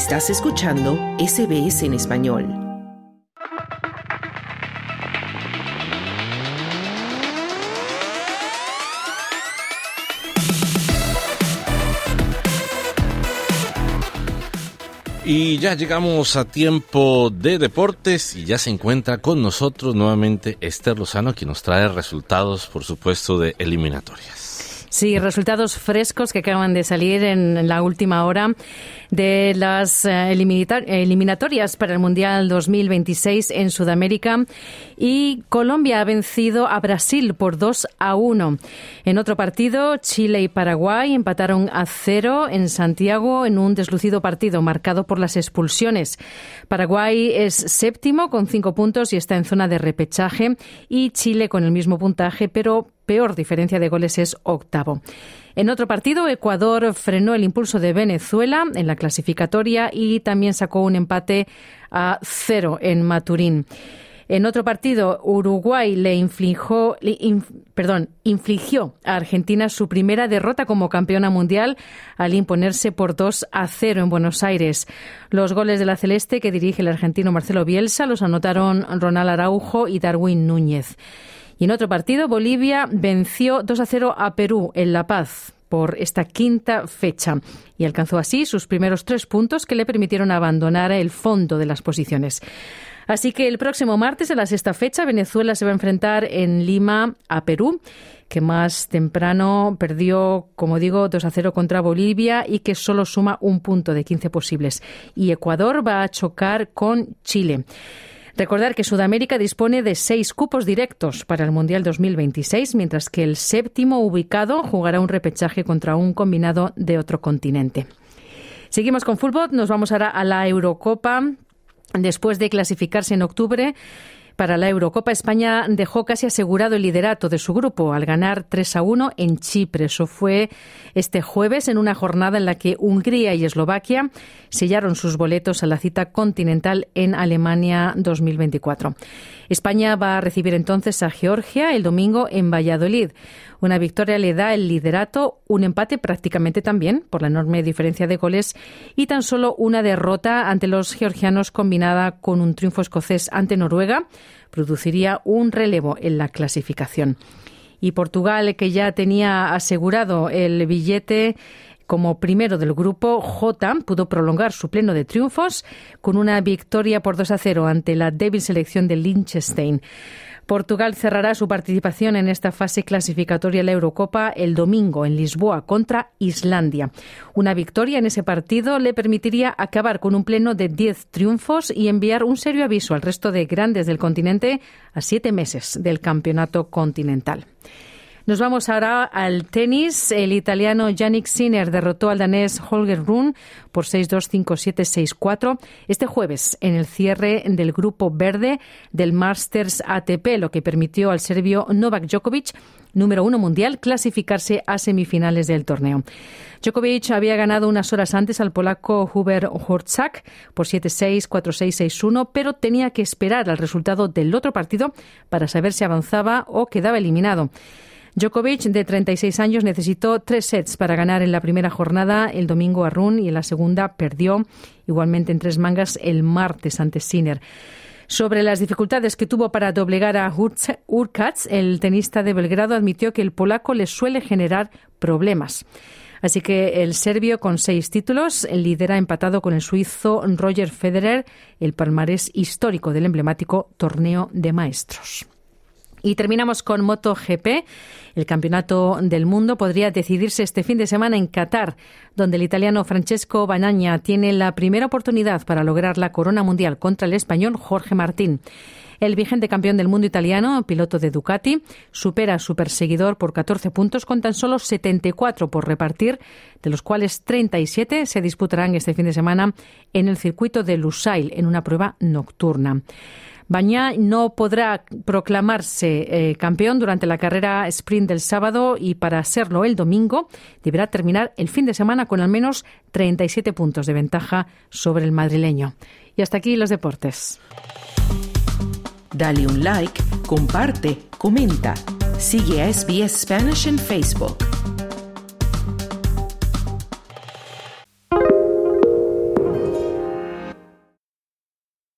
Estás escuchando SBS en español. Y ya llegamos a tiempo de deportes y ya se encuentra con nosotros nuevamente Esther Lozano, quien nos trae resultados, por supuesto, de eliminatorias. Sí, resultados frescos que acaban de salir en la última hora de las eh, eliminatorias para el Mundial 2026 en Sudamérica y Colombia ha vencido a Brasil por 2 a 1. En otro partido, Chile y Paraguay empataron a cero en Santiago en un deslucido partido marcado por las expulsiones. Paraguay es séptimo con cinco puntos y está en zona de repechaje y Chile con el mismo puntaje, pero peor diferencia de goles es octavo. En otro partido, Ecuador frenó el impulso de Venezuela en la clasificatoria y también sacó un empate a cero en Maturín. En otro partido, Uruguay le infligió, perdón, infligió a Argentina su primera derrota como campeona mundial al imponerse por 2 a 0 en Buenos Aires. Los goles de la Celeste que dirige el argentino Marcelo Bielsa los anotaron Ronald Araujo y Darwin Núñez. Y en otro partido, Bolivia venció 2 a 0 a Perú en La Paz por esta quinta fecha y alcanzó así sus primeros tres puntos que le permitieron abandonar el fondo de las posiciones. Así que el próximo martes, a la sexta fecha, Venezuela se va a enfrentar en Lima a Perú, que más temprano perdió, como digo, 2 a 0 contra Bolivia y que solo suma un punto de 15 posibles. Y Ecuador va a chocar con Chile. Recordar que Sudamérica dispone de seis cupos directos para el Mundial 2026, mientras que el séptimo ubicado jugará un repechaje contra un combinado de otro continente. Seguimos con fútbol, nos vamos ahora a la Eurocopa. Después de clasificarse en octubre, para la Eurocopa, España dejó casi asegurado el liderato de su grupo al ganar 3 a 1 en Chipre. Eso fue este jueves en una jornada en la que Hungría y Eslovaquia sellaron sus boletos a la cita continental en Alemania 2024. España va a recibir entonces a Georgia el domingo en Valladolid. Una victoria le da el liderato, un empate prácticamente también por la enorme diferencia de goles y tan solo una derrota ante los georgianos combinada con un triunfo escocés ante Noruega produciría un relevo en la clasificación. Y Portugal, que ya tenía asegurado el billete como primero del grupo J, pudo prolongar su pleno de triunfos con una victoria por 2 a 0 ante la débil selección de Liechtenstein. Portugal cerrará su participación en esta fase clasificatoria de la Eurocopa el domingo en Lisboa contra Islandia. Una victoria en ese partido le permitiría acabar con un pleno de 10 triunfos y enviar un serio aviso al resto de grandes del continente a siete meses del campeonato continental. Nos vamos ahora al tenis. El italiano Yannick Sinner derrotó al danés Holger Rune por 6-2, 5-7, 6-4 este jueves en el cierre del grupo verde del Masters ATP, lo que permitió al serbio Novak Djokovic número uno mundial, clasificarse a semifinales del torneo. Djokovic había ganado unas horas antes al polaco Hubert Horczak por 7-6, 4-6, 6-1, pero tenía que esperar al resultado del otro partido para saber si avanzaba o quedaba eliminado. Djokovic, de 36 años, necesitó tres sets para ganar en la primera jornada el domingo a Run y en la segunda perdió igualmente en tres mangas el martes ante Sinner. Sobre las dificultades que tuvo para doblegar a Urkats, el tenista de Belgrado admitió que el polaco le suele generar problemas. Así que el serbio, con seis títulos, lidera empatado con el suizo Roger Federer el palmarés histórico del emblemático torneo de maestros. Y terminamos con MotoGP. El campeonato del mundo podría decidirse este fin de semana en Qatar, donde el italiano Francesco Bagnaia tiene la primera oportunidad para lograr la corona mundial contra el español Jorge Martín. El vigente campeón del mundo italiano, piloto de Ducati, supera a su perseguidor por 14 puntos con tan solo 74 por repartir, de los cuales 37 se disputarán este fin de semana en el circuito de Lusail en una prueba nocturna. Bañá no podrá proclamarse eh, campeón durante la carrera sprint del sábado y para hacerlo el domingo deberá terminar el fin de semana con al menos 37 puntos de ventaja sobre el madrileño. Y hasta aquí los deportes. Dale un like, comparte, comenta. Sigue a SBS Spanish en Facebook.